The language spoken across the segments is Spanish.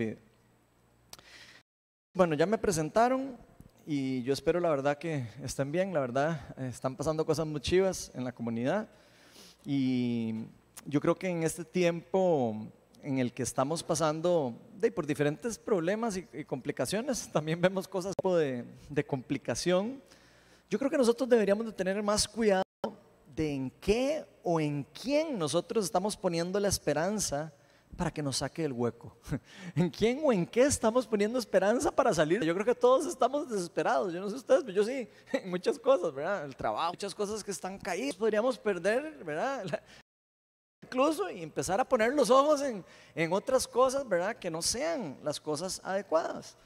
olvide. Bueno, ya me presentaron y yo espero la verdad que estén bien, la verdad están pasando cosas muy chivas en la comunidad y yo creo que en este tiempo en el que estamos pasando de, por diferentes problemas y, complicaciones, también vemos cosas de, de complicación. Yo creo que nosotros deberíamos de tener más cuidado de en qué o en quién nosotros estamos poniendo la esperanza para que nos saque del hueco. ¿En quién o en qué estamos poniendo esperanza para salir? Yo creo que todos estamos desesperados. Yo no sé ustedes, pero yo sí, muchas cosas, ¿verdad? El trabajo, muchas cosas que están caídas. Podríamos perder, ¿verdad? incluso y empezar a poner los ojos en, en otras cosas, ¿verdad? Que no sean las cosas adecuadas.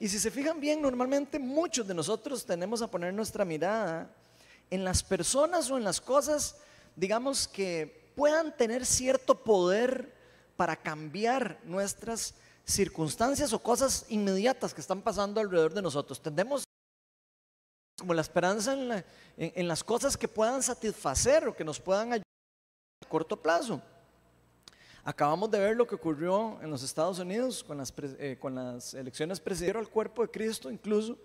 Y si se fijan bien, normalmente muchos de nosotros tenemos a poner nuestra mirada en las personas o en las cosas, digamos, que puedan tener cierto poder para cambiar nuestras circunstancias o cosas inmediatas que están pasando alrededor de nosotros. Tendemos como la esperanza en, en las cosas que puedan satisfacer o que nos puedan ayudar corto plazo. Acabamos de ver lo que ocurrió en los Estados Unidos con las, eh, con las elecciones presidenciales al cuerpo de Cristo, incluso,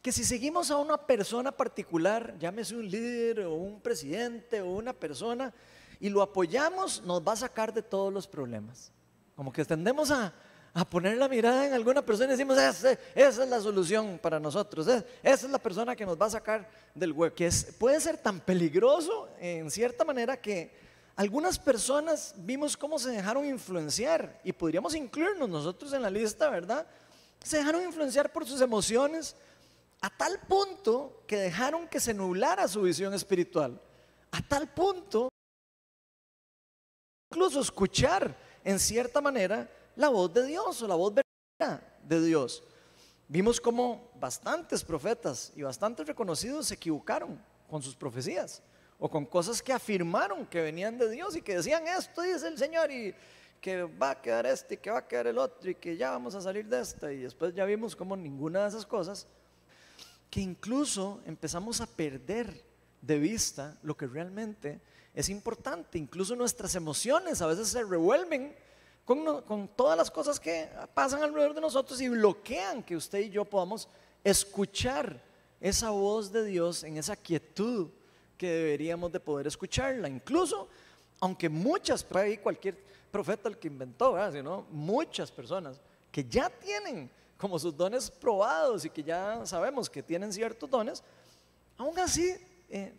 que si seguimos a una persona particular, llámese un líder o un presidente o una persona, y lo apoyamos, nos va a sacar de todos los problemas. Como que tendemos a, a poner la mirada en alguna persona y decimos, esa, es la solución para nosotros, esa es la persona que nos va a sacar del hueco. Que es, puede ser tan peligroso en cierta manera que algunas personas vimos cómo se dejaron influenciar y podríamos incluirnos nosotros en la lista, ¿verdad? Se dejaron influenciar por sus emociones a tal punto que dejaron que se nublara su visión espiritual. A tal punto, incluso escuchar en cierta manera la voz de Dios o la voz verdadera de Dios. Vimos cómo bastantes profetas y bastantes reconocidos se equivocaron con sus profecías o con cosas que afirmaron que venían de Dios y que decían esto dice el Señor y que va a quedar este y que va a quedar el otro y que ya vamos a salir de esta y después ya vimos como ninguna de esas cosas que incluso empezamos a perder de vista lo que realmente es importante, incluso nuestras emociones a veces se revuelven con, con todas las cosas que pasan alrededor de nosotros y bloquean que usted y yo podamos escuchar esa voz de Dios en esa quietud que deberíamos de poder escucharla. Incluso, aunque muchas, ahí cualquier profeta el que inventó, sino muchas personas que ya tienen como sus dones probados y que ya sabemos que tienen ciertos dones, aún así, eh,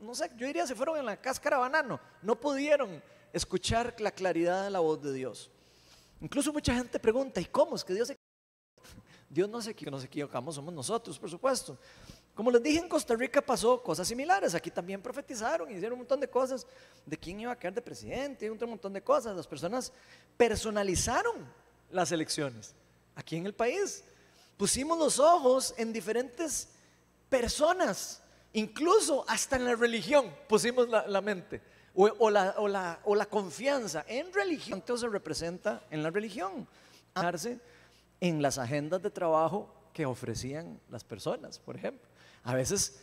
no sé, yo diría se fueron en la cáscara banano, no pudieron escuchar la claridad de la voz de Dios. Incluso mucha gente pregunta, ¿y cómo es que Dios se Dios no se equivoca, nos equivocamos, somos nosotros, por supuesto. Como les dije, en Costa Rica pasó cosas similares. Aquí también profetizaron, hicieron un montón de cosas de quién iba a quedar de presidente, un montón de cosas. Las personas personalizaron las elecciones aquí en el país. Pusimos los ojos en diferentes personas, incluso hasta en la religión pusimos la, mente. O, la, o, la, o, la, confianza en religión, entonces se representa en la religión, en las agendas de trabajo que ofrecían las personas, por ejemplo. A veces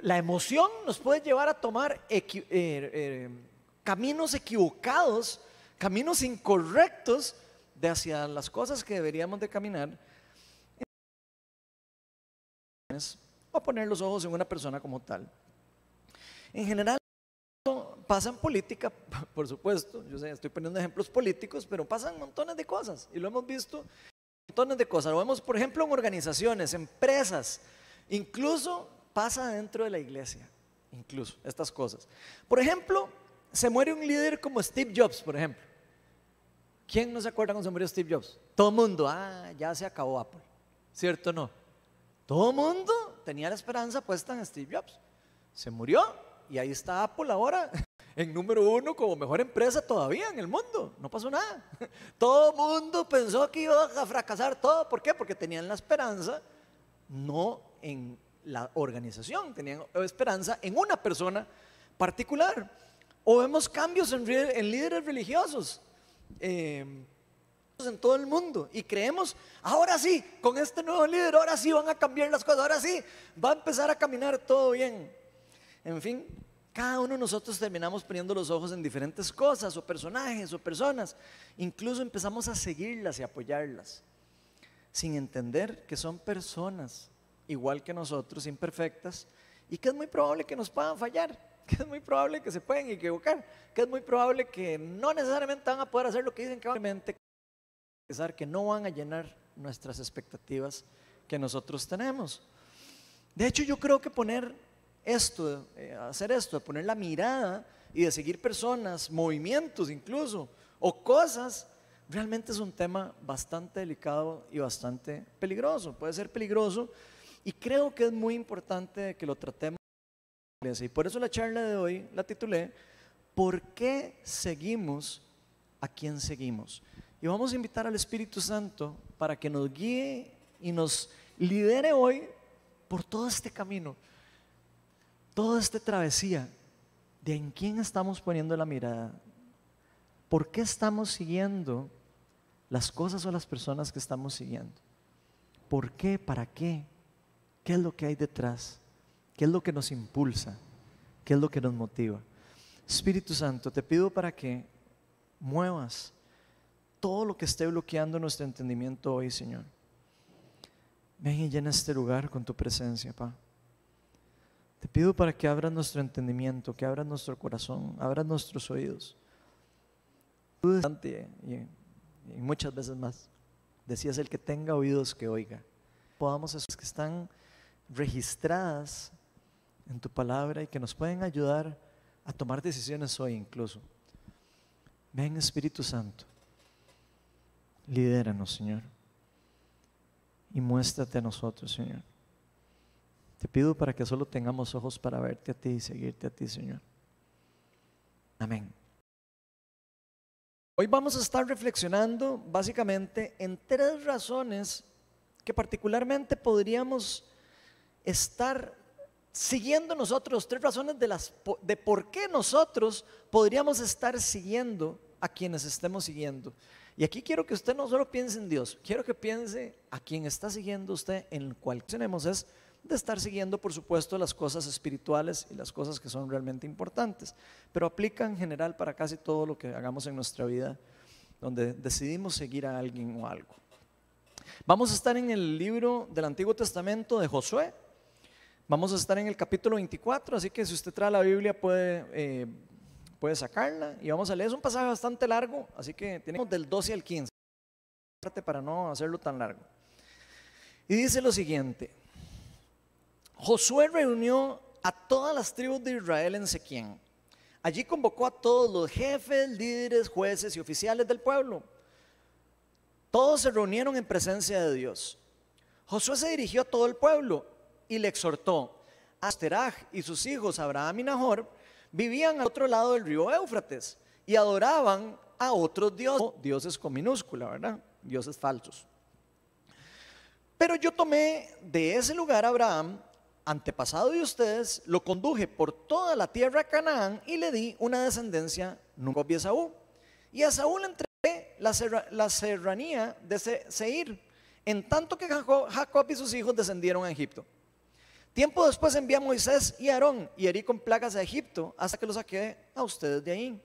la emoción nos puede llevar a tomar eh, eh, caminos equivocados, caminos incorrectos de hacia las cosas que deberíamos de caminar. O poner los ojos en una persona como tal. En general, pasa en política, por supuesto, yo estoy poniendo ejemplos políticos, pero pasan montones de cosas y lo hemos visto montones de cosas. Lo vemos, por ejemplo, en organizaciones, empresas, Incluso pasa dentro de la iglesia, incluso estas cosas. Por ejemplo, se muere un líder como Steve Jobs, por ejemplo. ¿Quién no se acuerda cuando se murió Steve Jobs? Todo mundo, ah, ya se acabó Apple. ¿Cierto o no? Todo mundo tenía la esperanza puesta en Steve Jobs. Se murió y ahí está Apple ahora en número uno como mejor empresa todavía en el mundo. No pasó nada. Todo mundo pensó que iba a fracasar todo. ¿Por qué? Porque tenían la esperanza no en la organización, tenían esperanza en una persona particular. O vemos cambios en, líderes religiosos em, en todo el mundo y creemos, ahora sí, con este nuevo líder, ahora sí van a cambiar las cosas, ahora sí, va a empezar a caminar todo bien. En fin, Cada uno de nosotros terminamos poniendo los ojos en diferentes cosas o personajes o personas. Incluso empezamos a seguirlas y apoyarlas, sin entender que son personas igual que nosotros, imperfectas, y que es muy probable que nos puedan fallar, que es muy probable que se pueden equivocar, que es muy probable que no necesariamente van a poder hacer lo que dicen que que no van a llenar nuestras expectativas que nosotros tenemos. De hecho, yo creo que poner esto, eh, hacer esto, de poner la mirada y de seguir personas, movimientos incluso, o cosas, realmente es un tema bastante delicado y bastante peligroso. Puede ser peligroso y creo que es muy importante que lo tratemos. Y por eso la charla de hoy la titulé ¿Por qué seguimos a quien seguimos? Y vamos a invitar al Espíritu Santo para que nos guíe y nos lidere hoy por todo este camino toda esta travesía de en quién estamos poniendo la mirada, por qué estamos siguiendo las cosas o las personas que estamos siguiendo, por qué, para qué, qué es lo que hay detrás, qué es lo que nos impulsa, qué es lo que nos motiva. Espíritu Santo, te pido para que muevas todo lo que esté bloqueando nuestro entendimiento hoy, Señor. Ven y llena este lugar con tu presencia, Padre. Te pido para que abras nuestro entendimiento, que abras nuestro corazón, abras nuestros oídos. Y, y muchas veces más. Decías el que tenga oídos que oiga. Podamos esos que están registradas en tu palabra y que nos pueden ayudar a tomar decisiones hoy incluso. Ven Espíritu Santo, lidéranos Señor y muéstrate a nosotros Señor. Te pido para que solo tengamos ojos para verte a ti y seguirte a ti, Señor. Amén. Hoy vamos a estar reflexionando básicamente en tres razones que particularmente podríamos estar siguiendo nosotros, tres razones de, las, de por qué nosotros podríamos estar siguiendo a quienes estemos siguiendo. Y aquí quiero que usted no solo piense en Dios, quiero que piense a quien está siguiendo usted en cual tenemos es de estar siguiendo, por supuesto, las cosas espirituales y las cosas que son realmente importantes, pero aplica en general para casi todo lo que hagamos en nuestra vida, donde decidimos seguir a alguien o algo. Vamos a estar en el libro del Antiguo Testamento de Josué, vamos a estar en el capítulo 24, así que si usted trae la Biblia puede, eh, puede sacarla y vamos a leer, es un pasaje bastante largo, así que tenemos del 12 al 15, para no hacerlo tan largo. Y dice lo siguiente, Josué reunió a todas las tribus de Israel en Sequien. Allí convocó a todos los jefes, líderes, jueces y oficiales del pueblo. Todos se reunieron en presencia de Dios. Josué se dirigió a todo el pueblo y le exhortó. Asteraj y sus hijos Abraham y Nahor vivían al otro lado del río Éufrates y adoraban a otros dioses, dioses con minúscula, ¿verdad? Dioses falsos. Pero yo tomé de ese lugar a Abraham antepasado de ustedes, lo conduje por toda la tierra de Canaán y le di una descendencia nunca a Saúl. Y a Saúl le entregué la, serranía de Seir, en tanto que Jacob y sus hijos descendieron a Egipto. Tiempo después envié a Moisés y Aarón y herí con plagas a Egipto hasta que los saqué a ustedes de ahí.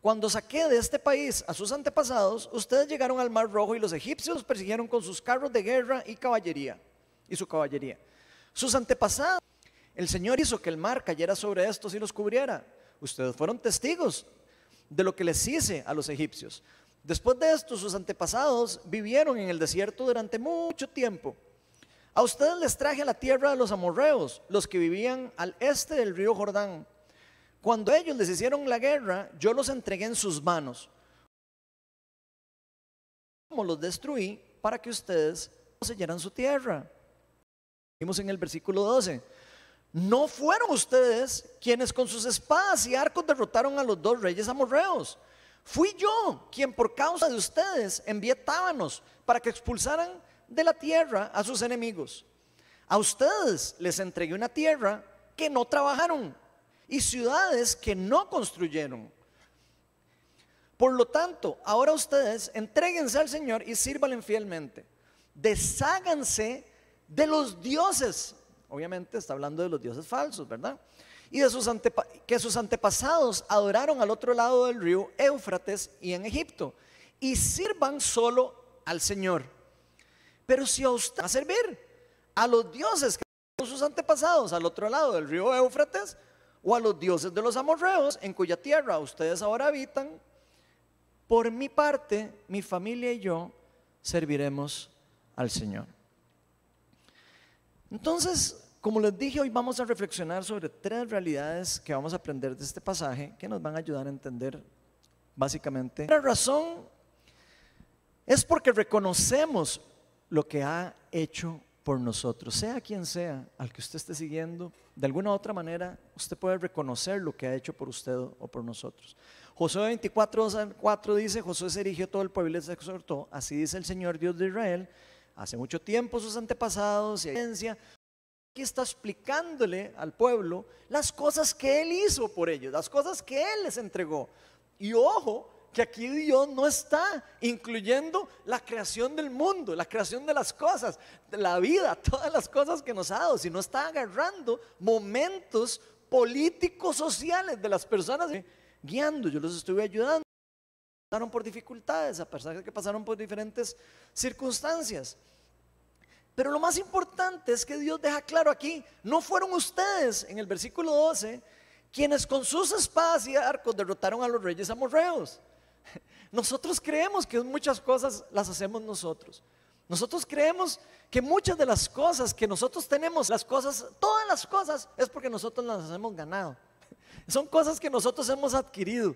Cuando saqué de este país a sus antepasados, ustedes llegaron al Mar Rojo y los egipcios persiguieron con sus carros de guerra y caballería y su caballería sus antepasados. El Señor hizo que el mar cayera sobre estos y los cubriera. Ustedes fueron testigos de lo que les hice a los egipcios. Después de esto, sus antepasados vivieron en el desierto durante mucho tiempo. A ustedes les traje a la tierra de los amorreos, los que vivían al este del río Jordán. Cuando ellos les hicieron la guerra, yo los entregué en sus manos. Como los destruí para que ustedes poseyeran su tierra. Vimos en el versículo 12. No fueron ustedes quienes con sus espadas y arcos derrotaron a los dos reyes amorreos. Fui yo quien por causa de ustedes envié tábanos para que expulsaran de la tierra a sus enemigos. A ustedes les entregué una tierra que no trabajaron y ciudades que no construyeron. Por lo tanto, ahora ustedes entréguense al Señor y sírvanle fielmente. Desháganse de los dioses. Obviamente está hablando de los dioses falsos, ¿verdad? y de sus que sus antepasados adoraron al otro lado del río Éufrates y en Egipto, y sirvan solo al Señor. Pero si a usted va a servir a los dioses que sus antepasados al otro lado del río Éufrates, o a los dioses de los amorreos en cuya tierra ustedes ahora habitan, por mi parte, mi familia y yo serviremos al Señor. Entonces, como les dije, hoy vamos a reflexionar sobre tres realidades que vamos a aprender de este pasaje que nos van a ayudar a entender básicamente. La razón es porque reconocemos lo que ha hecho por nosotros, sea quien sea al que usted esté siguiendo, de alguna u otra manera usted puede reconocer lo que ha hecho por usted o por nosotros. Josué 24, 4 dice, Josué se erigió todo el pueblo y les exhortó, así dice el Señor Dios de Israel, hace mucho tiempo sus antepasados y evidencia aquí está explicándole al pueblo las cosas que Él hizo por ellos, las cosas que Él les entregó. Y ojo, que aquí Dios no está incluyendo la creación del mundo, la creación de las cosas, de la vida, todas las cosas que nos ha dado, sino está agarrando momentos políticos, sociales de las personas guiando. Yo los estuve ayudando, pasaron por dificultades, a pesar de que pasaron por diferentes circunstancias. Pero lo más importante es que Dios deja claro aquí, no fueron ustedes, en el versículo 12, quienes con sus espadas y arcos derrotaron a los reyes amorreos. Nosotros creemos que muchas cosas las hacemos nosotros. Nosotros creemos que muchas de las cosas que nosotros tenemos, las cosas, todas las cosas, es porque nosotros las hemos ganado. Son cosas que nosotros hemos adquirido.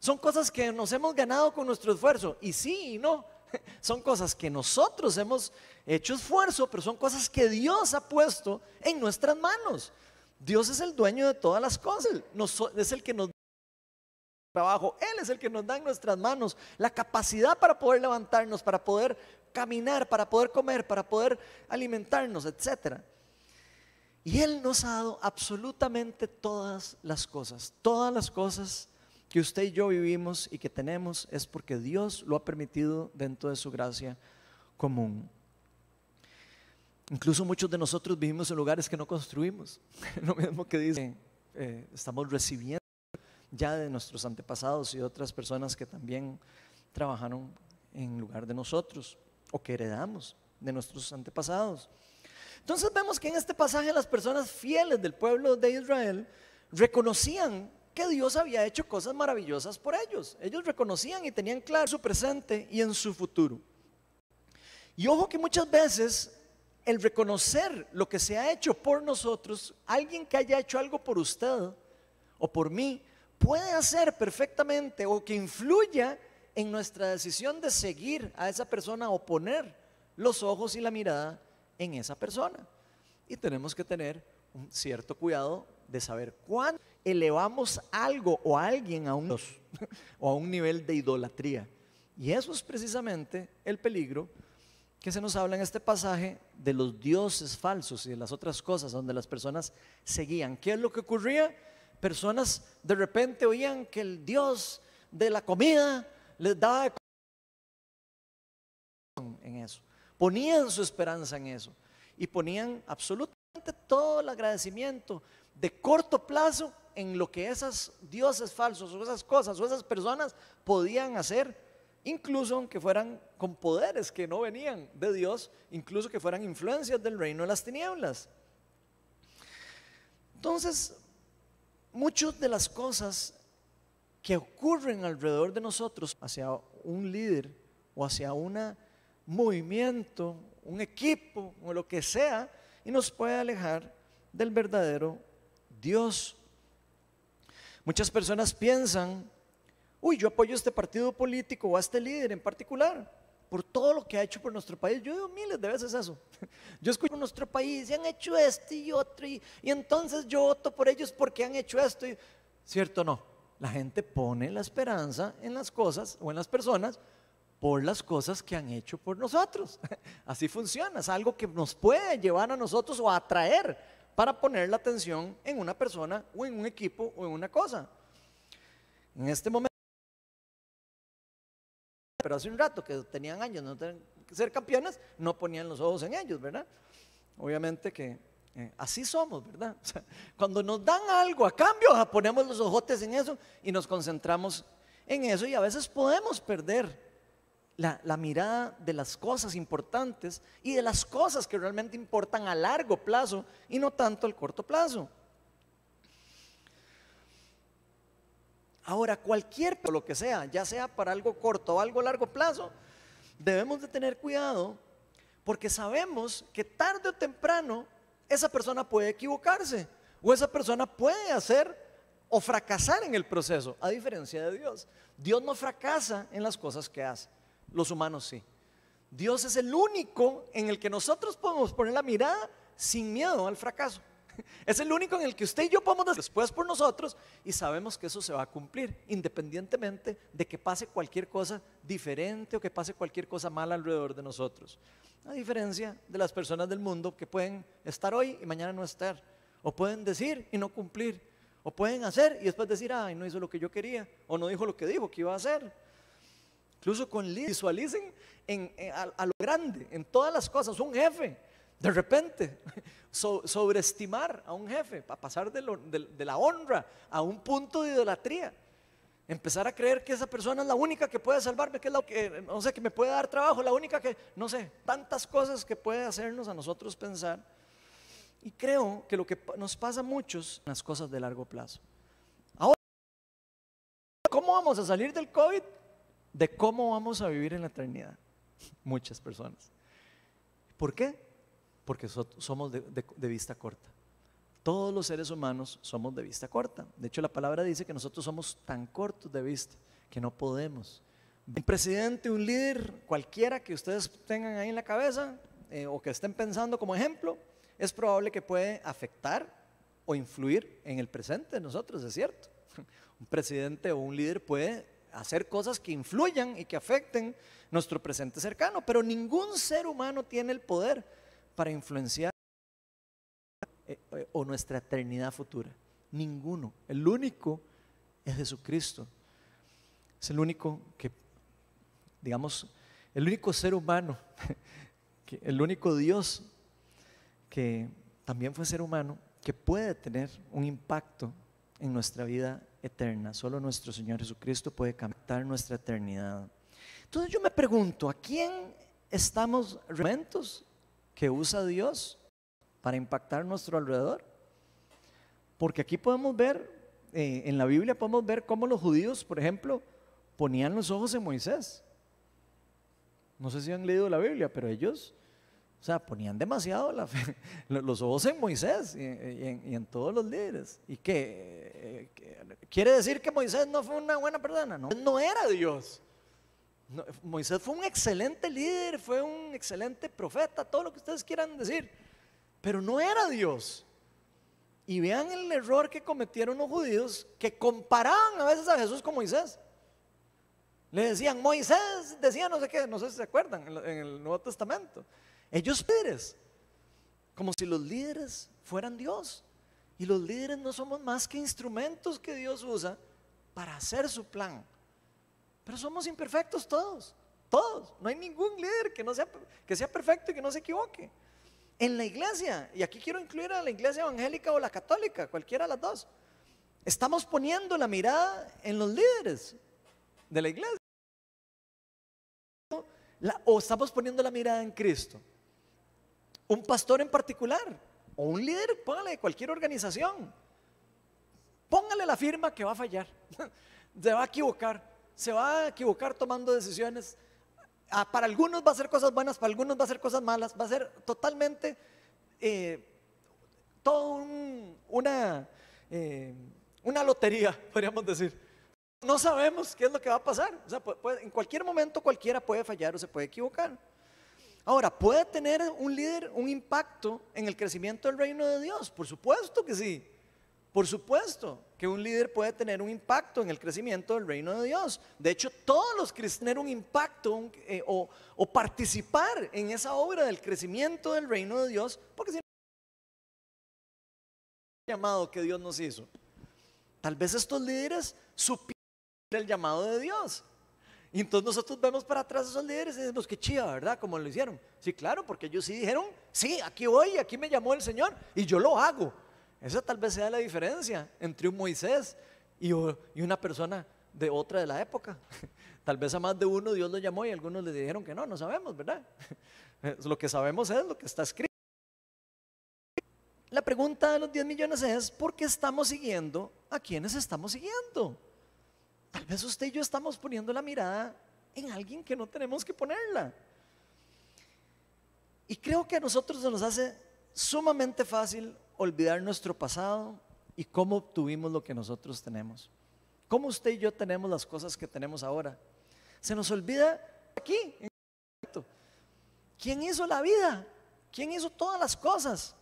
Son cosas que nos hemos ganado con nuestro esfuerzo. Y sí y no. Son cosas que nosotros hemos hecho esfuerzo, pero son cosas que Dios ha puesto en nuestras manos. Dios es el dueño de todas las cosas, es el que nos trabajo, Él es el que nos da en nuestras manos la capacidad para poder levantarnos, para poder caminar, para poder comer, para poder alimentarnos, etc. Y Él nos ha dado absolutamente todas las cosas, todas las cosas que usted y yo vivimos y que tenemos es porque Dios lo ha permitido dentro de su gracia común. Incluso muchos de nosotros vivimos en lugares que no construimos. Lo mismo que dice, eh, estamos recibiendo ya de nuestros antepasados y otras personas que también trabajaron en lugar de nosotros o que heredamos de nuestros antepasados. Entonces vemos que en este pasaje las personas fieles del pueblo de Israel reconocían que Dios había hecho cosas maravillosas por ellos. Ellos reconocían y tenían claro su presente y en su futuro. Y ojo que muchas veces el reconocer lo que se ha hecho por nosotros, alguien que haya hecho algo por usted o por mí, puede hacer perfectamente o que influya en nuestra decisión de seguir a esa persona o poner los ojos y la mirada en esa persona. Y tenemos que tener un cierto cuidado de saber cuándo elevamos algo o alguien a un, o a un nivel de idolatría. Y eso es precisamente el peligro que se nos habla en este pasaje de los dioses falsos y de las otras cosas donde las personas seguían. ¿Qué es lo que ocurría? Personas de repente oían que el dios de la comida les daba en eso. Ponían su esperanza en eso y ponían absolutamente todo el agradecimiento de corto plazo en lo que esos dioses falsos o esas cosas o esas personas podían hacer incluso aunque fueran con poderes que no venían de Dios, incluso que fueran influencias del reino de las tinieblas. Entonces, muchas de las cosas que ocurren alrededor de nosotros hacia un líder o hacia un movimiento, un equipo o lo que sea, y nos puede alejar del verdadero Dios. Muchas personas piensan uy, yo apoyo este partido político o a este líder en particular por todo lo que ha hecho por nuestro país. Yo digo miles de veces eso. Yo escucho nuestro país y han hecho esto y otro y, entonces yo voto por ellos porque han hecho esto. Y, ¿Cierto o no? La gente pone la esperanza en las cosas o en las personas por las cosas que han hecho por nosotros. Así funciona, es algo que nos puede llevar a nosotros o atraer para poner la atención en una persona o en un equipo o en una cosa. En este momento pero hace un rato que tenían años no ser campeones, no ponían los ojos en ellos, ¿verdad? Obviamente que Eh, así somos, ¿verdad? cuando nos dan algo a cambio, ponemos los ojotes en eso y nos concentramos en eso y a veces podemos perder la, mirada de las cosas importantes y de las cosas que realmente importan a largo plazo y no tanto al corto plazo. Ahora, cualquier, lo que sea, ya sea para algo corto o algo largo plazo, debemos de tener cuidado porque sabemos que tarde o temprano esa persona puede equivocarse o esa persona puede hacer o fracasar en el proceso, a diferencia de Dios. Dios no fracasa en las cosas que hace, los humanos sí. Dios es el único en el que nosotros podemos poner la mirada sin miedo al fracaso. Es el único en el que usted y yo podemos después por nosotros y sabemos que eso se va a cumplir, independientemente de que pase cualquier cosa diferente o que pase cualquier cosa mala alrededor de nosotros. A diferencia de las personas del mundo que pueden estar hoy y mañana no estar, o pueden decir y no cumplir, o pueden hacer y después decir, ay, no hizo lo que yo quería, o no dijo lo que dijo que iba a hacer. Incluso con visualicen a, lo grande, en todas las cosas, un jefe, de repente, sobreestimar a un jefe, para pasar de la honra a un punto de idolatría. Empezar a creer que esa persona es la única que puede salvarme, que es la que, no sé, que me puede dar trabajo, la única que, no sé, tantas cosas que puede hacernos a nosotros pensar. Y creo que lo que nos pasa a muchos, las cosas de largo plazo. Ahora, ¿cómo vamos a salir del COVID? De cómo vamos a vivir en la eternidad. Muchas personas. ¿Por qué? Porque somos de vista corta. Todos los seres humanos somos de vista corta. De hecho, la palabra dice que nosotros somos tan cortos de vista que no podemos. Un presidente, un líder, cualquiera que ustedes tengan ahí en la cabeza eh, o que estén pensando como ejemplo, es probable que puede afectar o influir en el presente de nosotros, es cierto. Un presidente o un líder puede hacer cosas que influyan y que afecten nuestro presente cercano, pero ningún ser humano tiene el poder para influenciar eh, eh, o nuestra eternidad futura. Ninguno. El único es Jesucristo. Es el único que, digamos, el único ser humano, el único Dios que también fue ser humano, que puede tener un impacto en nuestra vida eterna. Solo nuestro Señor Jesucristo puede captar nuestra eternidad. Entonces yo me pregunto, ¿a quién estamos momentos que usa Dios para impactar nuestro alrededor. Porque aquí podemos ver, eh, en la Biblia podemos ver cómo los judíos, por ejemplo, ponían los ojos en Moisés. No sé si han leído la Biblia, pero ellos, o sea, ponían demasiado la fe, los ojos en Moisés y, en, todos los líderes. ¿Y qué? Eh, ¿Quiere decir que Moisés no fue una buena persona? No, no era Dios. Moisés fue un excelente líder, fue un excelente profeta, todo lo que ustedes quieran decir pero no era Dios. Y vean el error que cometieron los judíos que comparaban a veces a Jesús con Moisés. Le decían, Moisés decía no sé qué, no sé si se acuerdan en el Nuevo Testamento. Ellos líderes, como si los líderes fueran Dios. Y los líderes no somos más que instrumentos que Dios usa para hacer su plan. Pero somos imperfectos todos, todos. No hay ningún líder que, no sea, que sea perfecto y que no se equivoque en la iglesia, y aquí quiero incluir a la iglesia evangélica o la católica, cualquiera de las dos, estamos poniendo la mirada en los líderes de la iglesia. o estamos poniendo la mirada en Cristo. Un pastor en particular, o un líder, póngale de cualquier organización. Póngale la firma que va a fallar, se va a equivocar, se va a equivocar tomando decisiones Ah, para algunos va a ser cosas buenas, para algunos va a ser cosas malas, va a ser totalmente eh, una, eh, una lotería, podríamos decir. No sabemos qué es lo que va a pasar. O en cualquier momento cualquiera puede fallar o se puede equivocar. Ahora, ¿puede tener un líder un impacto en el crecimiento del reino de Dios? Por supuesto que sí. Por supuesto que un líder puede tener un impacto en el crecimiento del reino de Dios. De hecho, todos los cristianos tener un impacto eh, o, participar en esa obra del crecimiento del reino de Dios, porque si no llamado que Dios nos hizo. Tal vez estos líderes supieran el llamado de Dios Y entonces nosotros vemos para atrás a esos líderes y decimos, qué chiva, ¿verdad? Como lo hicieron. Sí, claro, porque ellos sí dijeron, sí, aquí voy, aquí me llamó el Señor y yo lo hago. Esa tal vez sea la diferencia entre un Moisés y, una persona de otra de la época. Tal vez a más de uno Dios lo llamó y algunos le dijeron que no, no sabemos, ¿verdad? Lo que sabemos es lo que está escrito. La pregunta de los 10 millones es, ¿por qué estamos siguiendo a quienes estamos siguiendo? Tal vez usted y yo estamos poniendo la mirada en alguien que no tenemos que ponerla. Y creo que a nosotros se nos hace sumamente fácil olvidar nuestro pasado y cómo obtuvimos lo que nosotros tenemos. Cómo usted y yo tenemos las cosas que tenemos ahora. Se nos olvida aquí. ¿Quién hizo la vida? ¿Quién hizo todas las cosas?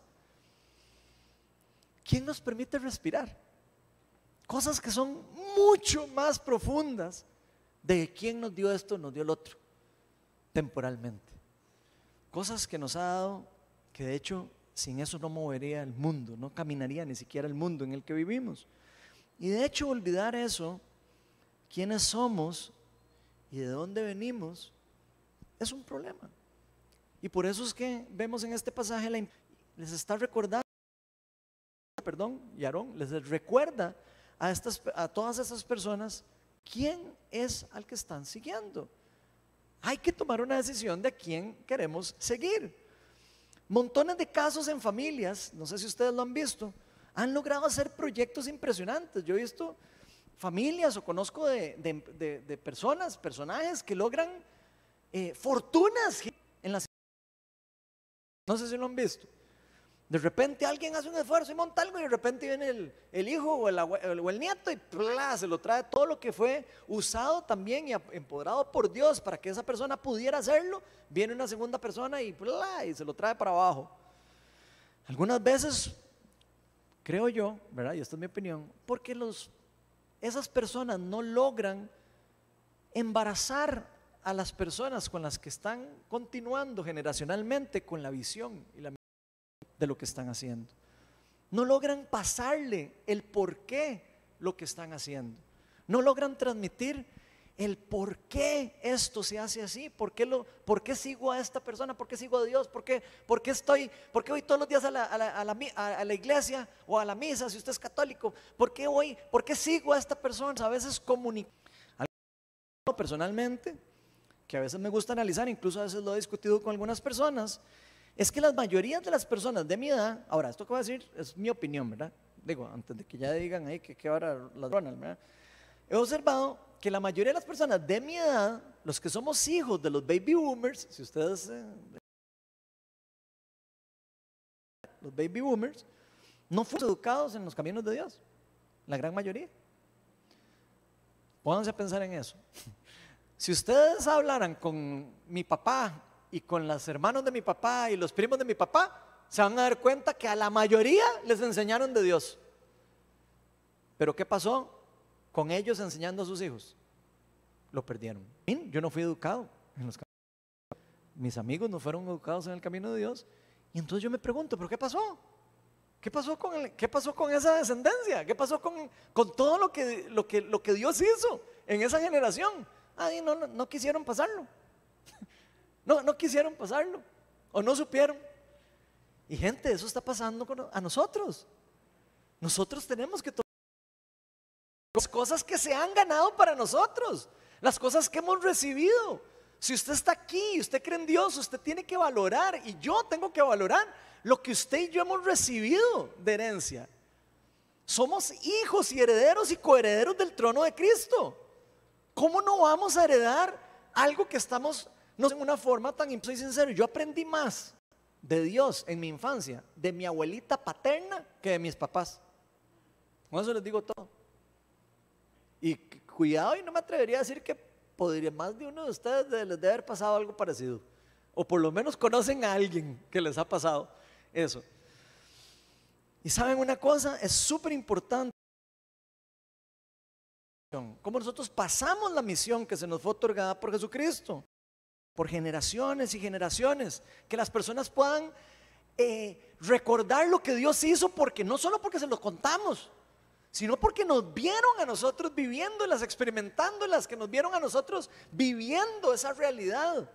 ¿Quién nos permite respirar? Cosas que son mucho más profundas de quién nos dio esto, nos dio el otro, temporalmente. Cosas que nos ha dado, que de hecho sin eso no movería el mundo, no caminaría ni siquiera el mundo en el que vivimos. Y de hecho olvidar eso, quiénes somos y de dónde venimos, es un problema. Y por eso es que vemos en este pasaje, les está recordando perdón, y Aarón les recuerda a, a todas esas personas quién es al que están siguiendo. Hay que tomar una decisión de quién queremos seguir. Montones de casos en familias, no sé si ustedes lo han visto, han logrado hacer proyectos impresionantes. Yo he visto familias o conozco de, personas, personajes que logran eh, fortunas en las... No sé si lo han visto. De repente alguien hace un esfuerzo y monta algo y de repente viene el, hijo o el, nieto y se lo trae todo lo que fue usado también y empoderado por Dios para que esa persona pudiera hacerlo. Viene una segunda persona y, y se lo trae para abajo. Algunas veces, creo yo, ¿verdad? Y esta es mi opinión, porque esas personas no logran embarazar a las personas con las que están continuando generacionalmente con la visión y la de lo que están haciendo. No logran pasarle el por qué lo que están haciendo. No logran transmitir el por qué esto se hace así, por qué, lo, por qué sigo a esta persona, por qué sigo a Dios, por qué, por qué estoy, por qué voy todos los días a la, a, la, a, la, iglesia o a la misa si usted es católico, por qué voy, por qué sigo a esta persona. A veces comunico personalmente, que a veces me gusta analizar, incluso a veces lo he discutido con algunas personas, es que las mayorías de las personas de mi edad, ahora esto que voy a decir es mi opinión, ¿verdad? Digo, antes de que ya digan ahí que qué ahora ladronas, ¿verdad? He observado que la mayoría de las personas de mi edad, los que somos hijos de los baby boomers, si ustedes, eh, los baby boomers, no fuimos educados en los caminos de Dios, la gran mayoría. Pónganse a pensar en eso. Si ustedes hablaran con mi papá y con los hermanos de mi papá y los primos de mi papá, se van a dar cuenta que a la mayoría les enseñaron de Dios. Pero ¿qué pasó con ellos enseñando a sus hijos? Lo perdieron. Yo no fui educado en los Mis amigos no fueron educados en el camino de Dios. Y entonces yo me pregunto, ¿pero qué pasó? ¿Qué pasó con, el, qué pasó con esa descendencia? ¿Qué pasó con, con todo lo que, lo, que, lo que Dios hizo en esa generación? Ay, no, no, no quisieron pasarlo. No, no quisieron pasarlo o no supieron. Y gente, eso está pasando a nosotros. Nosotros tenemos que tomar las cosas que se han ganado para nosotros, las cosas que hemos recibido. Si usted está aquí usted cree en Dios, usted tiene que valorar y yo tengo que valorar lo que usted y yo hemos recibido de herencia. Somos hijos y herederos y coherederos del trono de Cristo. ¿Cómo no vamos a heredar algo que estamos no en una forma tan, soy sincero, yo aprendí más de Dios en mi infancia, de mi abuelita paterna, que de mis papás. Con eso les digo todo. Y cuidado, y no me atrevería a decir que podría más de uno de ustedes les debe haber pasado algo parecido. O por lo menos conocen a alguien que les ha pasado eso. Y saben una cosa, es súper importante. Como nosotros pasamos la misión que se nos fue otorgada por Jesucristo por generaciones y generaciones, que las personas puedan eh, recordar lo que Dios hizo, porque no solo porque se lo contamos, sino porque nos vieron a nosotros viviéndolas, experimentándolas, que nos vieron a nosotros viviendo esa realidad,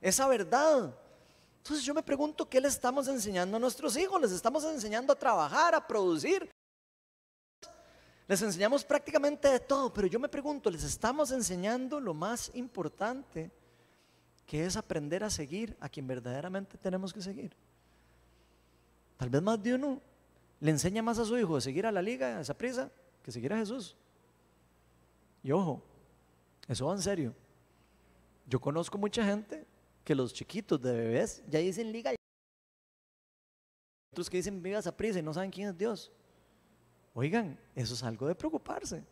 esa verdad. Entonces yo me pregunto, ¿qué le estamos enseñando a nuestros hijos? ¿Les estamos enseñando a trabajar, a producir? Les enseñamos prácticamente de todo, pero yo me pregunto, ¿les estamos enseñando lo más importante, que es aprender a seguir a quien verdaderamente tenemos que seguir? Tal vez más de uno le enseña más a su hijo de seguir a la liga, a esa prisa, que seguir a Jesús. Y ojo, eso va en serio. Yo conozco mucha gente que los chiquitos de bebés ya dicen liga. Otros que dicen viva esa prisa y no saben quién es Dios. Oigan, eso es algo de preocuparse.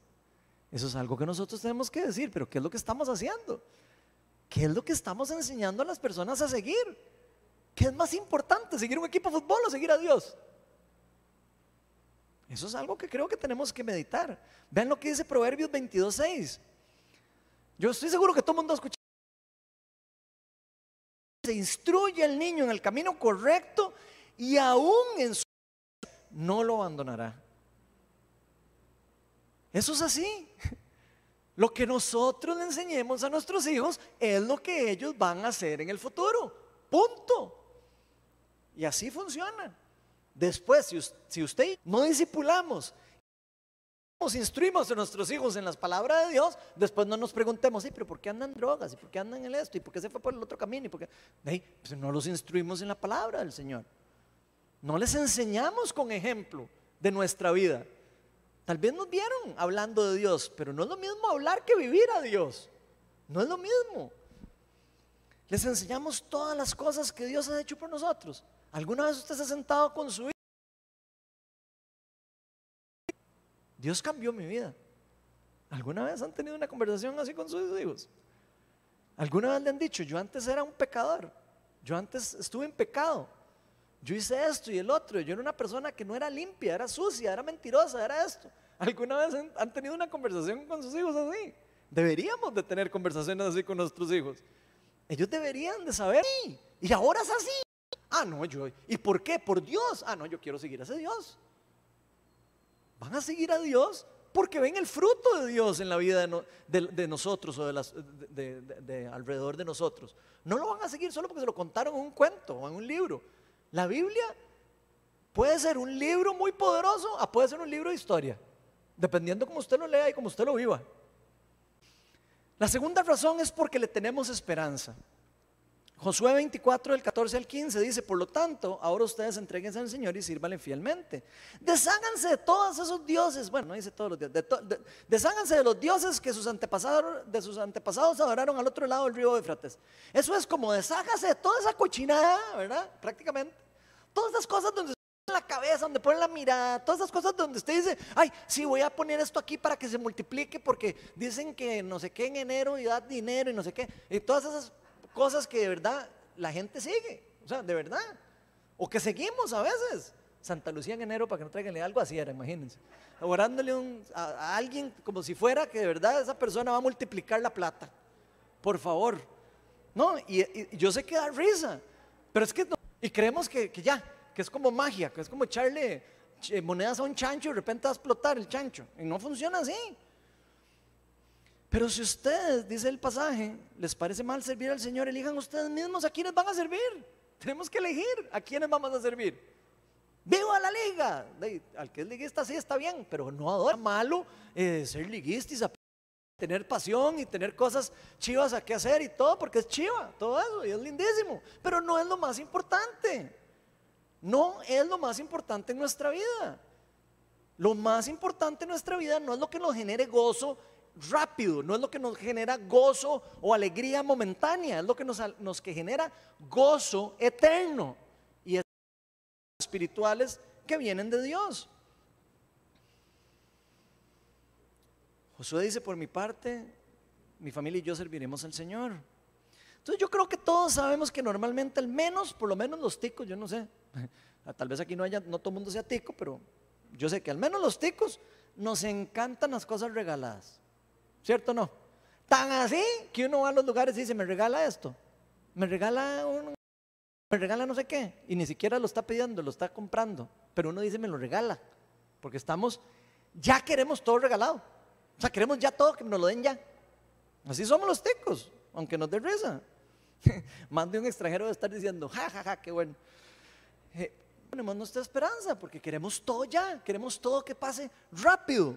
Eso es algo que nosotros tenemos que decir, pero ¿qué es lo que estamos haciendo? ¿Qué es lo que estamos enseñando a las personas a seguir? ¿Qué es más importante, seguir un equipo de fútbol o seguir a Dios? Eso es algo que creo que tenemos que meditar. Vean lo que dice Proverbios 22.6. Yo estoy seguro que todo el mundo ha escuchado. Se instruye al niño en el camino correcto y aún en su no lo abandonará. Eso es así. Lo que nosotros le enseñemos a nuestros hijos es lo que ellos van a hacer en el futuro. Punto. Y así funciona. Después, si usted no discipulamos, nos instruimos a nuestros hijos en las palabras de Dios, después no nos preguntemos, ¿y pero por qué andan drogas? ¿Y por qué andan en esto? ¿Y por qué se fue por el otro camino? ¿Y por qué? Pues no los instruimos en la palabra del Señor. No les enseñamos con ejemplo de nuestra vida. Tal vez nos vieron hablando de Dios, pero no es lo mismo hablar que vivir a Dios. No es lo mismo. Les enseñamos todas las cosas que Dios ha hecho por nosotros. ¿Alguna vez usted se ha sentado con su hijo? Dios cambió mi vida. ¿Alguna vez han tenido una conversación así con sus hijos? ¿Alguna vez le han dicho, yo antes era un pecador, yo antes estuve en pecado, yo hice esto y el otro, yo era una persona que no era limpia, era sucia, era mentirosa, era esto. ¿Alguna vez han tenido una conversación con sus hijos así? Deberíamos de tener conversaciones así con nuestros hijos. Ellos deberían de saber, y ahora es así. Ah, no, yo, ¿y por qué? Por Dios. Ah, no, yo quiero seguir a ese Dios. Van a seguir a Dios porque ven el fruto de Dios en la vida de, nosotros o de, de, alrededor de nosotros. No lo van a seguir solo porque se lo contaron en un cuento o en un libro. La Biblia puede ser un libro muy poderoso o puede ser un libro de historia, dependiendo cómo usted lo lea y cómo usted lo viva. La segunda razón es porque le tenemos esperanza. Josué 24, del 14 al 15 dice, por lo tanto, ahora ustedes entreguense al Señor y sírvanle fielmente. Desháganse de todos esos dioses, bueno, no dice todos los dioses, desháganse de los dioses que sus antepasados, de sus antepasados adoraron al otro lado del río Éfrates. Eso es como deshágase de toda esa cochinada, ¿verdad? Prácticamente. Todas esas cosas donde la cabeza, donde ponen la mirada, todas esas cosas donde usted dice, ay, sí, voy a poner esto aquí para que se multiplique porque dicen que no sé qué en enero y da dinero y no sé qué. Y todas esas cosas que de verdad la gente sigue, o sea, de verdad. O que seguimos a veces. Santa Lucía en enero para que no traigan algo así era, imagínense. Orándole a, alguien como si fuera que de verdad esa persona va a multiplicar la plata. Por favor. No, y, yo sé que da risa, pero es que no, y creemos que, que ya, que es como magia, que es como echarle monedas a un chancho y de repente va a explotar el chancho. Y no funciona así. Pero si ustedes, dice el pasaje, les parece mal servir al Señor, elijan ustedes mismos a quienes van a servir. Tenemos que elegir a quienes vamos a servir. Viva la liga. Al que es liguista sí está bien, pero no adora malo eh, ser liguista y tener pasión y tener cosas chivas a qué hacer y todo, porque es chiva, todo eso, y es lindísimo. Pero no es lo más importante. No es lo más importante en nuestra vida. Lo más importante en nuestra vida no es lo que nos genere gozo rápido, no es lo que nos genera gozo o alegría momentánea, es lo que nos, que genera gozo eterno y espirituales que vienen de Dios. Josué dice, por mi parte, mi familia y yo serviremos al Señor. Entonces yo creo que todos sabemos que normalmente al menos, por lo menos los ticos, yo no sé, tal vez aquí no haya, no todo el mundo sea tico, pero yo sé que al menos los ticos nos encantan las cosas regaladas. ¿Cierto o no? Tan así que uno va a los lugares y dice, me regala esto, me regala un, me regala no sé qué, y ni siquiera lo está pidiendo, lo está comprando, pero uno dice, me lo regala, porque estamos ya queremos todo regalado. O sea, queremos ya todo, que nos lo den ya. Así somos los ticos, aunque nos dé risa. Más de un extranjero de estar diciendo, ja, ja, ja, qué bueno. Eh, ponemos nuestra esperanza porque queremos todo ya, queremos todo que pase rápido.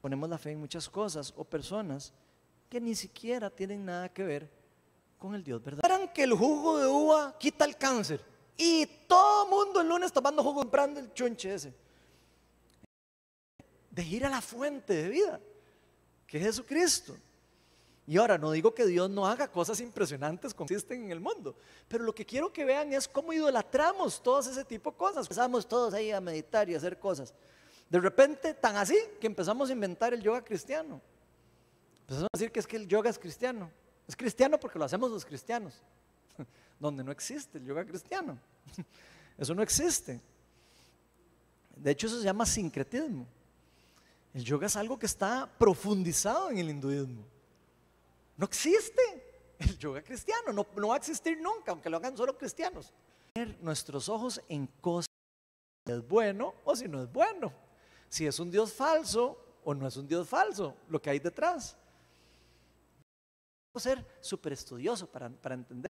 Ponemos la fe en muchas cosas o personas que ni siquiera tienen nada que ver con el Dios verdadero. Verán que el jugo de uva quita el cáncer y todo mundo el lunes tomando jugo comprando el chunche ese. De ir a la fuente de vida, que es Jesucristo. Y ahora no digo que Dios no haga cosas impresionantes como existen en el mundo, pero lo que quiero que vean es cómo idolatramos todos ese tipo de cosas. Empezamos todos ahí a meditar y a hacer cosas. De repente, tan así que empezamos a inventar el yoga cristiano. Empezamos a decir que es que el yoga es cristiano. Es cristiano porque lo hacemos los cristianos, donde no existe el yoga cristiano. Eso no existe. De hecho, eso se llama sincretismo. El yoga es algo que está profundizado en el hinduismo. No existe el yoga cristiano, no, va a existir nunca, aunque lo hagan solo cristianos. Nuestros ojos en cosas si es bueno o si no es bueno, si es un Dios falso o no es un Dios falso, lo que hay detrás ser súper estudioso para, para entender.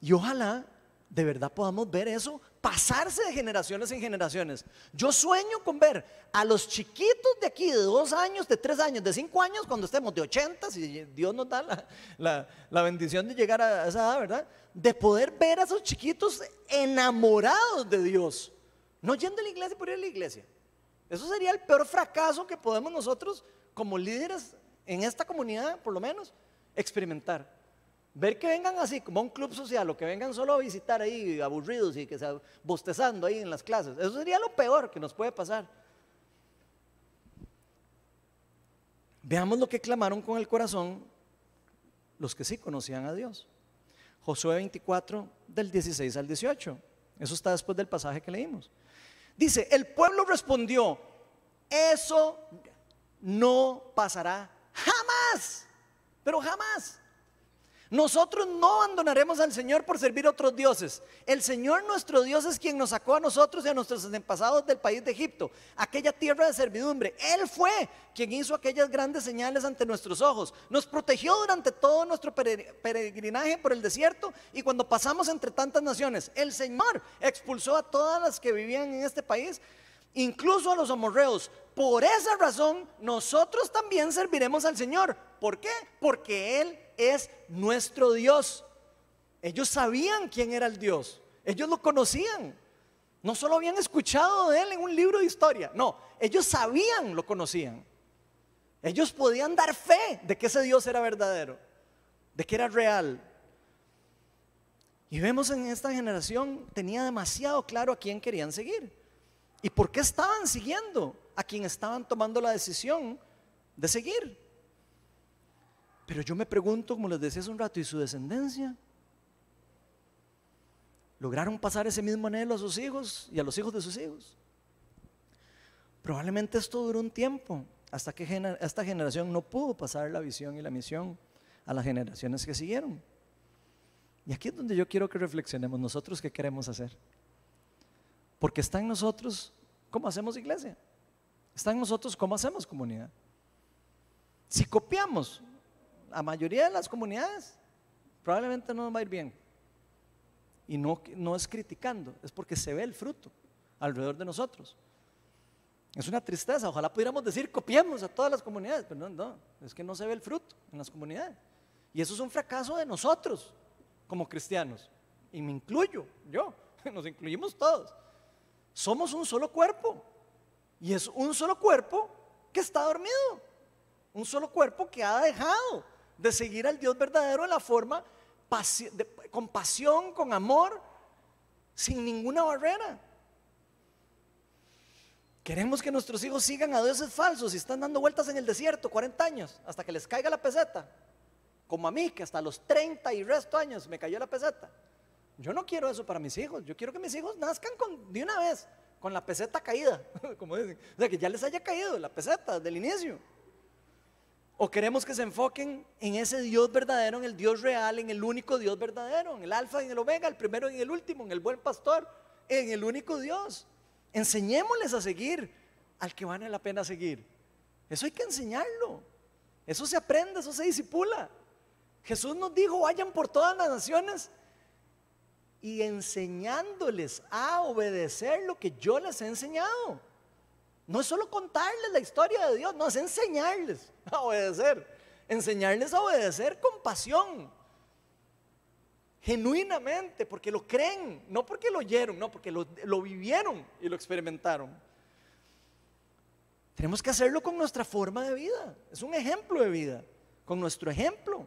Y ojalá de verdad podamos ver eso pasarse de generaciones en generaciones. Yo sueño con ver a los chiquitos de aquí de dos años, de tres años, de cinco años, cuando estemos de 80, si Dios nos da la, la, la, bendición de llegar a esa edad, ¿verdad? De poder ver a esos chiquitos enamorados de Dios, no yendo a la iglesia por ir a la iglesia. Eso sería el peor fracaso que podemos nosotros como líderes en esta comunidad, por lo menos, experimentar. Ver que vengan así, como a un club social, o que vengan solo a visitar ahí aburridos y que se bostezando ahí en las clases. Eso sería lo peor que nos puede pasar. Veamos lo que clamaron con el corazón los que sí conocían a Dios. Josué 24, del 16 al 18. Eso está después del pasaje que leímos. Dice, el pueblo respondió, eso no pasará Jamás, pero jamás. Nosotros no abandonaremos al Señor por servir a otros dioses. El Señor nuestro Dios es quien nos sacó a nosotros y a nuestros antepasados del país de Egipto, aquella tierra de servidumbre. Él fue quien hizo aquellas grandes señales ante nuestros ojos. Nos protegió durante todo nuestro peregrinaje por el desierto y cuando pasamos entre tantas naciones. El Señor expulsó a todas las que vivían en este país incluso a los amorreos. Por esa razón, nosotros también serviremos al Señor. ¿Por qué? Porque Él es nuestro Dios. Ellos sabían quién era el Dios. Ellos lo conocían. No solo habían escuchado de Él en un libro de historia. No, ellos sabían, lo conocían. Ellos podían dar fe de que ese Dios era verdadero, de que era real. Y vemos en esta generación, tenía demasiado claro a quién querían seguir. ¿Y por qué estaban siguiendo a quien estaban tomando la decisión de seguir? Pero yo me pregunto, como les decía hace un rato, ¿y su descendencia? ¿Lograron pasar ese mismo anhelo a sus hijos y a los hijos de sus hijos? Probablemente esto duró un tiempo, hasta que esta generación no pudo pasar la visión y la misión a las generaciones que siguieron. Y aquí es donde yo quiero que reflexionemos nosotros qué queremos hacer. Porque está en nosotros cómo hacemos iglesia. Está en nosotros cómo hacemos comunidad. Si copiamos la mayoría de las comunidades, probablemente no nos va a ir bien. Y no, no es criticando, es porque se ve el fruto alrededor de nosotros. Es una tristeza, ojalá pudiéramos decir copiemos a todas las comunidades, pero no, no, es que no se ve el fruto en las comunidades. Y eso es un fracaso de nosotros como cristianos. Y me incluyo, yo, nos incluimos todos. Somos un solo cuerpo. Y es un solo cuerpo que está dormido. Un solo cuerpo que ha dejado de seguir al Dios verdadero en la forma con pasión, con amor, sin ninguna barrera. Queremos que nuestros hijos sigan a dioses falsos y están dando vueltas en el desierto 40 años hasta que les caiga la peseta. Como a mí, que hasta los 30 y resto años me cayó la peseta. Yo no quiero eso para mis hijos. Yo quiero que mis hijos nazcan de una vez, con la peseta caída, como dicen. O sea, que ya les haya caído la peseta del inicio. ¿O queremos que se enfoquen en ese Dios verdadero, en el Dios real, en el único Dios verdadero, en el alfa y en el omega, el primero y el último, en el buen pastor, en el único Dios? Enseñémosles a seguir al que vale la pena seguir. Eso hay que enseñarlo. Eso se aprende, eso se disipula. Jesús nos dijo, vayan por todas las naciones y enseñándoles a obedecer lo que yo les he enseñado. No es solo contarles la historia de Dios, no, es enseñarles a obedecer. Enseñarles a obedecer con pasión. Genuinamente, porque lo creen, no porque lo oyeron, no, porque lo, lo vivieron y lo experimentaron. Tenemos que hacerlo con nuestra forma de vida. Es un ejemplo de vida, con nuestro ejemplo.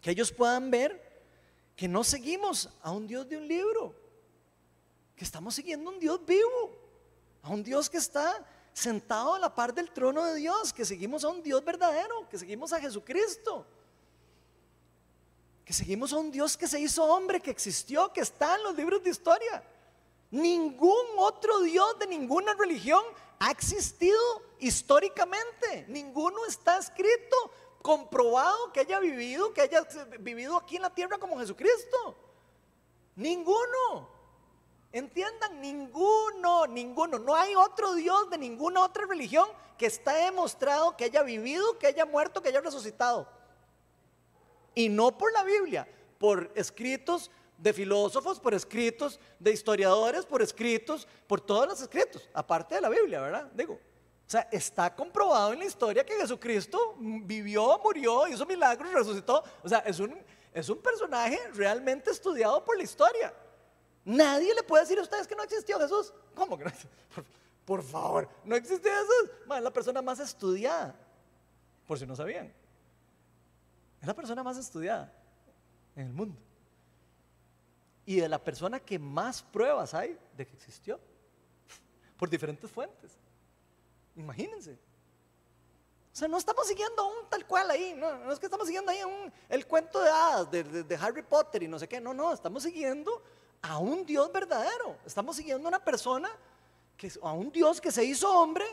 Que ellos puedan ver que no seguimos a un Dios de un libro, que estamos siguiendo a un Dios vivo, a un Dios que está sentado a la par del trono de Dios, que seguimos a un Dios verdadero, que seguimos a Jesucristo, que seguimos a un Dios que se hizo hombre, que existió, que está en los libros de historia. Ningún otro Dios de ninguna religión ha existido históricamente. Ninguno está escrito comprobado que haya vivido, que haya vivido aquí en la tierra como Jesucristo. Ninguno. Entiendan, ninguno, ninguno. No hay otro Dios de ninguna otra religión que está demostrado que haya vivido, que haya muerto, que haya resucitado. Y no por la Biblia, por escritos de filósofos, por escritos de historiadores, por escritos, por todos los escritos, aparte de la Biblia, ¿verdad? Digo, o sea, está comprobado en la historia que Jesucristo vivió, murió, hizo milagros, resucitó. O sea, es un, es un personaje realmente estudiado por la historia. Nadie le puede decir a ustedes que no existió Jesús. ¿Cómo que no? Por, por favor, no existió Jesús. es la persona más estudiada, por si no sabían. Es la persona más estudiada en el mundo. Y de la persona que más pruebas hay de que existió, por diferentes fuentes. Imagínense. O sea, no estamos siguiendo un tal cual ahí, no, es que estamos siguiendo ahí un, el cuento de hadas de, Harry Potter y no sé qué, no, no, estamos siguiendo a un Dios verdadero, estamos siguiendo a una persona, que, a un Dios que se hizo hombre,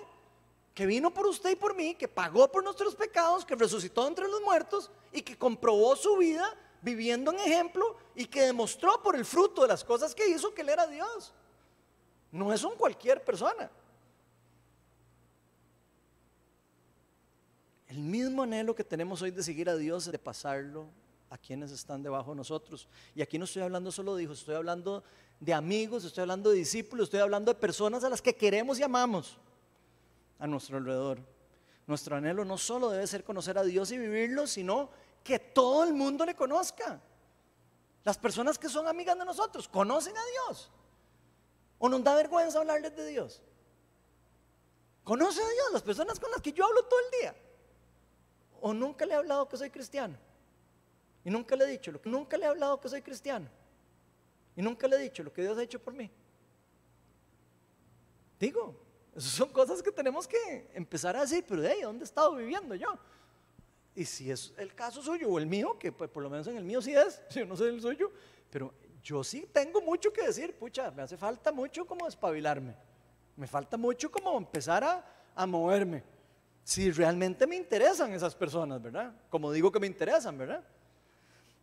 que vino por usted y por mí, que pagó por nuestros pecados, que resucitó entre los muertos y que comprobó su vida viviendo en ejemplo y que demostró por el fruto de las cosas que hizo que él era Dios. No es un cualquier persona. El mismo anhelo que tenemos hoy de seguir a Dios, de pasarlo a quienes están debajo de nosotros. Y aquí no estoy hablando solo de hijos, estoy hablando de amigos, estoy hablando de discípulos, estoy hablando de personas a las que queremos y amamos a nuestro alrededor. Nuestro anhelo no solo debe ser conocer a Dios y vivirlo, sino que todo el mundo le conozca. Las personas que son amigas de nosotros conocen a Dios. ¿O nos da vergüenza hablarles de Dios? Conocen a Dios las personas con las que yo hablo todo el día o nunca le he hablado que soy cristiano. Y nunca le he dicho, lo que, nunca le he hablado que soy cristiano. Y nunca le he dicho lo que Dios ha hecho por mí. Digo, esas son cosas que tenemos que empezar a decir, pero ahí, ¿dónde he estado viviendo yo? Y si es el caso suyo o el mío, que pues, por lo menos en el mío sí es, yo no soy el suyo, pero yo sí tengo mucho que decir, pucha, me hace falta mucho como despabilarme, me falta mucho como empezar a, a moverme si realmente me interesan esas personas, ¿verdad? Como digo que me interesan, ¿verdad?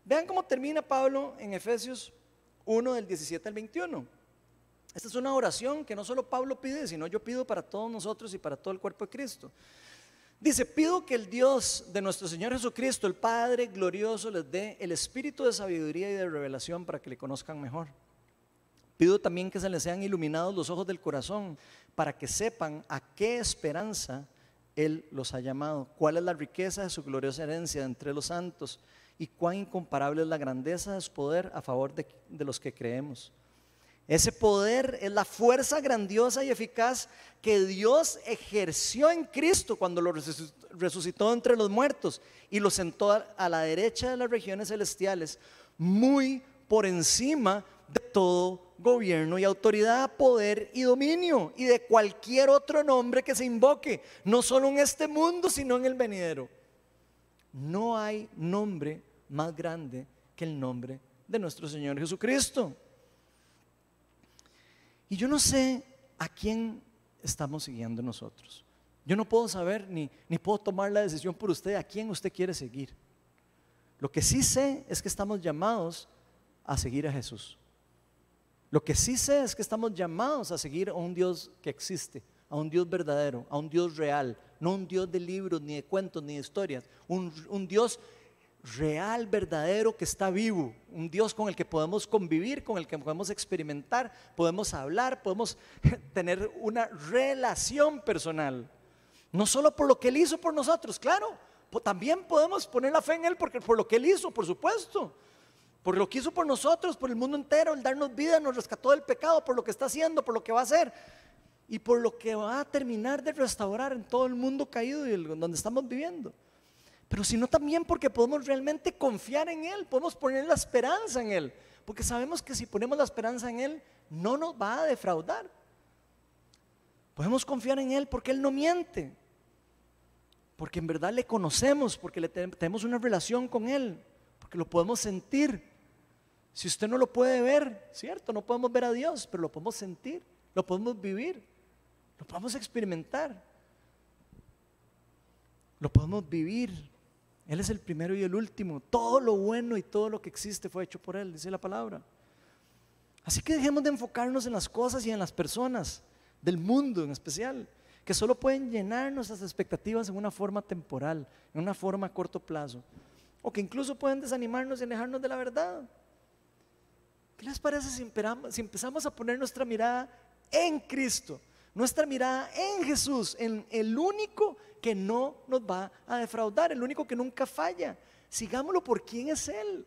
Vean cómo termina Pablo en Efesios 1 del 17 al 21. Esta es una oración que no solo Pablo pide, sino yo pido para todos nosotros y para todo el cuerpo de Cristo. Dice, pido que el Dios de nuestro Señor Jesucristo, el Padre glorioso, les dé el espíritu de sabiduría y de revelación para que le conozcan mejor. Pido también que se les sean iluminados los ojos del corazón para que sepan a qué esperanza él los ha llamado. ¿Cuál es la riqueza de su gloriosa herencia entre los santos? Y cuán incomparable es la grandeza de su poder a favor de, los que creemos. Ese poder es la fuerza grandiosa y eficaz que Dios ejerció en Cristo cuando lo resucitó entre los muertos y lo sentó a la derecha de las regiones celestiales, muy por encima de todo gobierno y autoridad, poder y dominio y de cualquier otro nombre que se invoque, no solo en este mundo, sino en el venidero. No hay nombre más grande que el nombre de nuestro Señor Jesucristo. Y yo no sé a quién estamos siguiendo nosotros. Yo no puedo saber ni, ni puedo tomar la decisión por usted a quién usted quiere seguir. Lo que sí sé es que estamos llamados a seguir a Jesús. Lo que sí sé es que estamos llamados a seguir a un Dios que existe, a un Dios verdadero, a un Dios real, no un Dios de libros, ni de cuentos, ni de historias, un, Dios real, verdadero, que está vivo, un Dios con el que podemos convivir, con el que podemos experimentar, podemos hablar, podemos tener una relación personal. No solo por lo que Él hizo por nosotros, claro, también podemos poner la fe en Él porque, por lo que Él hizo, por supuesto. Por lo que hizo por nosotros, por el mundo entero, el darnos vida, nos rescató del pecado, por lo que está haciendo, por lo que va a hacer y por lo que va a terminar de restaurar en todo el mundo caído y donde estamos viviendo pero sino también porque podemos realmente confiar en Él, podemos poner la esperanza en Él, porque sabemos que si ponemos la esperanza en Él, no nos va a defraudar. Podemos confiar en Él porque Él no miente, porque en verdad le conocemos, porque le tenemos una relación con Él, porque lo podemos sentir. Si usted no lo puede ver, cierto, no podemos ver a Dios, pero lo podemos sentir, lo podemos vivir, lo podemos experimentar, lo podemos vivir. Él es el primero y el último. Todo lo bueno y todo lo que existe fue hecho por Él, dice la palabra. Así que dejemos de enfocarnos en las cosas y en las personas del mundo en especial, que solo pueden llenar nuestras expectativas en una forma temporal, en una forma a corto plazo, o que incluso pueden desanimarnos y alejarnos de la verdad. ¿Qué les parece si, empezamos a poner nuestra mirada en Cristo? Nuestra mirada en Jesús, en el único que no nos va a defraudar, el único que nunca falla. Sigámoslo por quién es Él.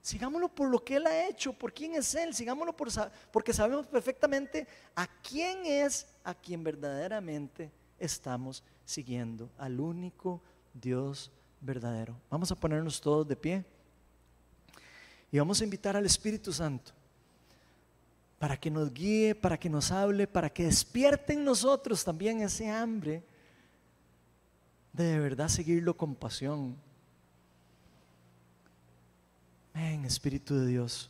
Sigámoslo por lo que Él ha hecho, por quién es Él. Sigámoslo por, porque sabemos perfectamente a quién es, a quien verdaderamente estamos siguiendo, al único Dios verdadero. Vamos a ponernos todos de pie y vamos a invitar al Espíritu Santo para que nos guíe, para que nos hable, para que despierte en nosotros también ese hambre de de verdad seguirlo con pasión. Ven, Espíritu de Dios.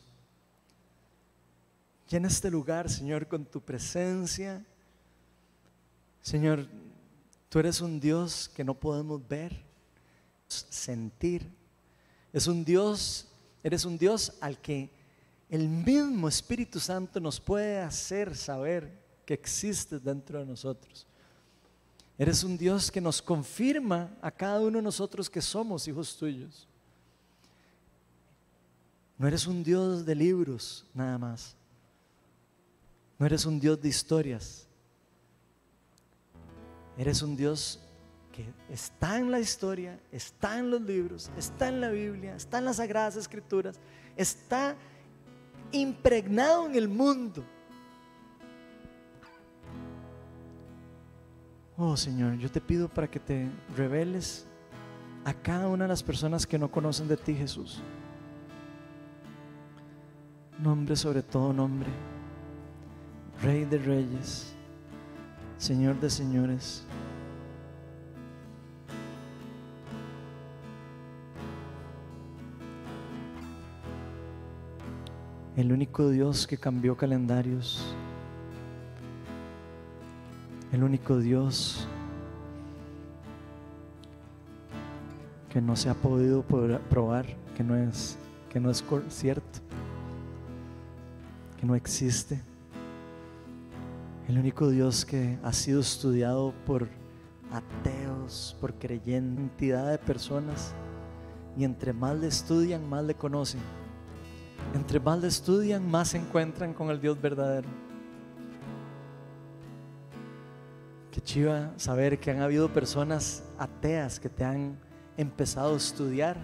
Llena este lugar, Señor, con tu presencia. Señor, tú eres un Dios que no podemos ver, sentir. Es un Dios, eres un Dios al que el mismo Espíritu Santo nos puede hacer saber que existes dentro de nosotros. Eres un Dios que nos confirma a cada uno de nosotros que somos hijos tuyos. No eres un Dios de libros nada más. No eres un Dios de historias. Eres un Dios que está en la historia, está en los libros, está en la Biblia, está en las Sagradas Escrituras, está impregnado en el mundo. Oh Señor, yo te pido para que te reveles a cada una de las personas que no conocen de ti, Jesús. Nombre sobre todo nombre. Rey de reyes, Señor de señores. El único Dios que cambió calendarios, el único Dios que no se ha podido probar que no es que no es cierto, que no existe. El único Dios que ha sido estudiado por ateos, por creyentes, de personas, y entre más le estudian, más le conocen. Entre más le estudian, más se encuentran con el Dios verdadero. Qué chiva saber que han habido personas ateas que te han empezado a estudiar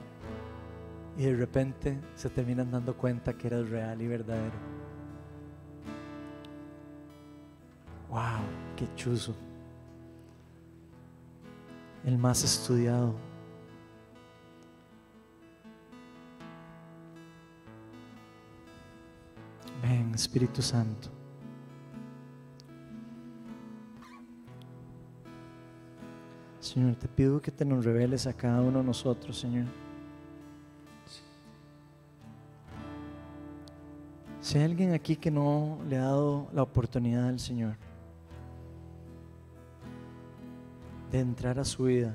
y de repente se terminan dando cuenta que eres real y verdadero. Wow, qué chuzo. El más estudiado Ven, Espíritu Santo. Señor, te pido que te nos reveles a cada uno de nosotros, Señor. Si hay alguien aquí que no le ha dado la oportunidad al Señor, de entrar a su vida,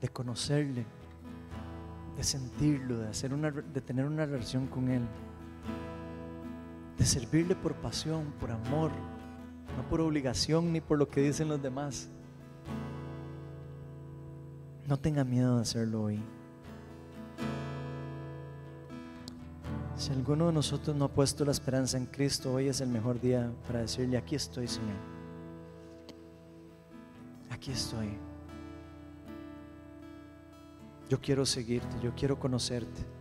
de conocerle, de sentirlo, de, hacer una, de tener una relación con Él, de servirle por pasión, por amor, no por obligación ni por lo que dicen los demás. No tenga miedo de hacerlo hoy. Si alguno de nosotros no ha puesto la esperanza en Cristo, hoy es el mejor día para decirle, aquí estoy, Señor. Aquí estoy. Yo quiero seguirte, yo quiero conocerte.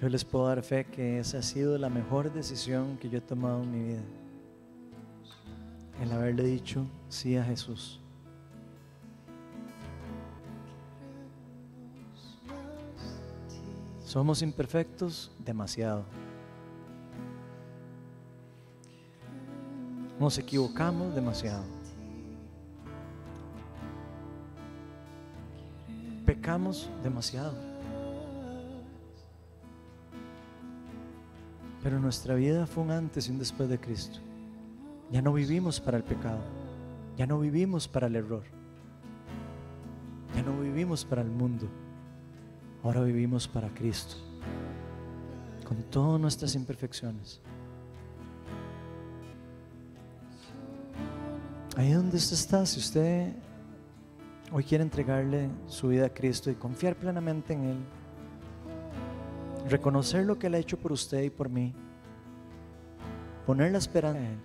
Yo les puedo dar fe que esa ha sido la mejor decisión que yo he tomado en mi vida. El haberle dicho sí a Jesús. Somos imperfectos demasiado. Nos equivocamos demasiado. Pecamos demasiado. Pero nuestra vida fue un antes y un después de Cristo. Ya no vivimos para el pecado. Ya no vivimos para el error. Ya no vivimos para el mundo. Ahora vivimos para Cristo, con todas nuestras imperfecciones. Ahí donde usted está, si usted hoy quiere entregarle su vida a Cristo y confiar plenamente en Él, reconocer lo que Él ha hecho por usted y por mí, poner la esperanza en Él.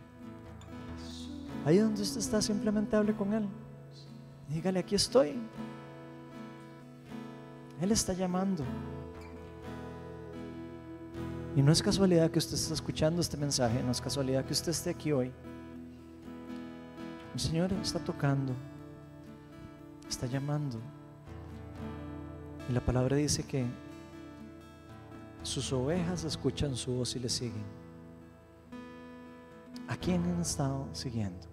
Ahí donde usted está, simplemente hable con Él. Dígale, aquí estoy. Él está llamando. Y no es casualidad que usted esté escuchando este mensaje, no es casualidad que usted esté aquí hoy. El Señor está tocando, está llamando. Y la palabra dice que sus ovejas escuchan su voz y le siguen. ¿A quién han estado siguiendo?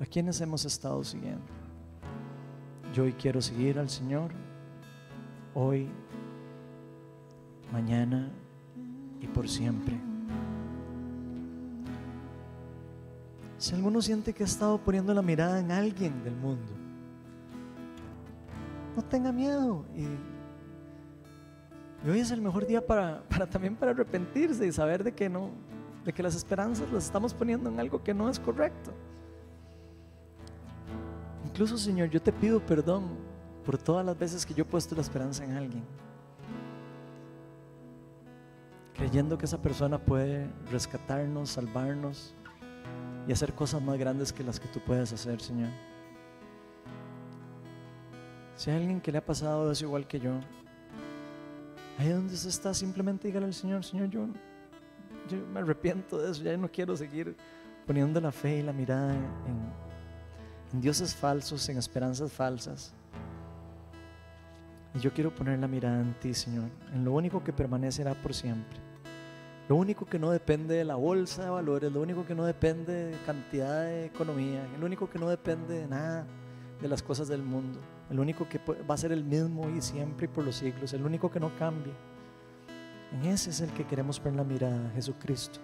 ¿A quiénes hemos estado siguiendo? Yo hoy quiero seguir al Señor hoy, mañana y por siempre. Si alguno siente que ha estado poniendo la mirada en alguien del mundo, no tenga miedo. Y, hoy es el mejor día para, para, también para arrepentirse y saber de que no, de que las esperanzas las estamos poniendo en algo que no es correcto. Incluso, Señor, yo te pido perdón por todas las veces que yo he puesto la esperanza en alguien, creyendo que esa persona puede rescatarnos, salvarnos y hacer cosas más grandes que las que tú puedes hacer, Señor. Si hay alguien que le ha pasado eso igual que yo, ahí donde se está, simplemente dígale al Señor, Señor, yo, yo me arrepiento de eso, ya no quiero seguir poniendo la fe y la mirada en, en dioses falsos, en esperanzas falsas. Y yo quiero poner la mirada en ti, Señor, en lo único que permanecerá por siempre. Lo único que no depende de la bolsa de valores, lo único que no depende de cantidad de economía, lo único que no depende de nada de las cosas del mundo, el único que va a ser el mismo y siempre y por los siglos, el único que no cambia. En ese es el que queremos poner la mirada, Jesucristo.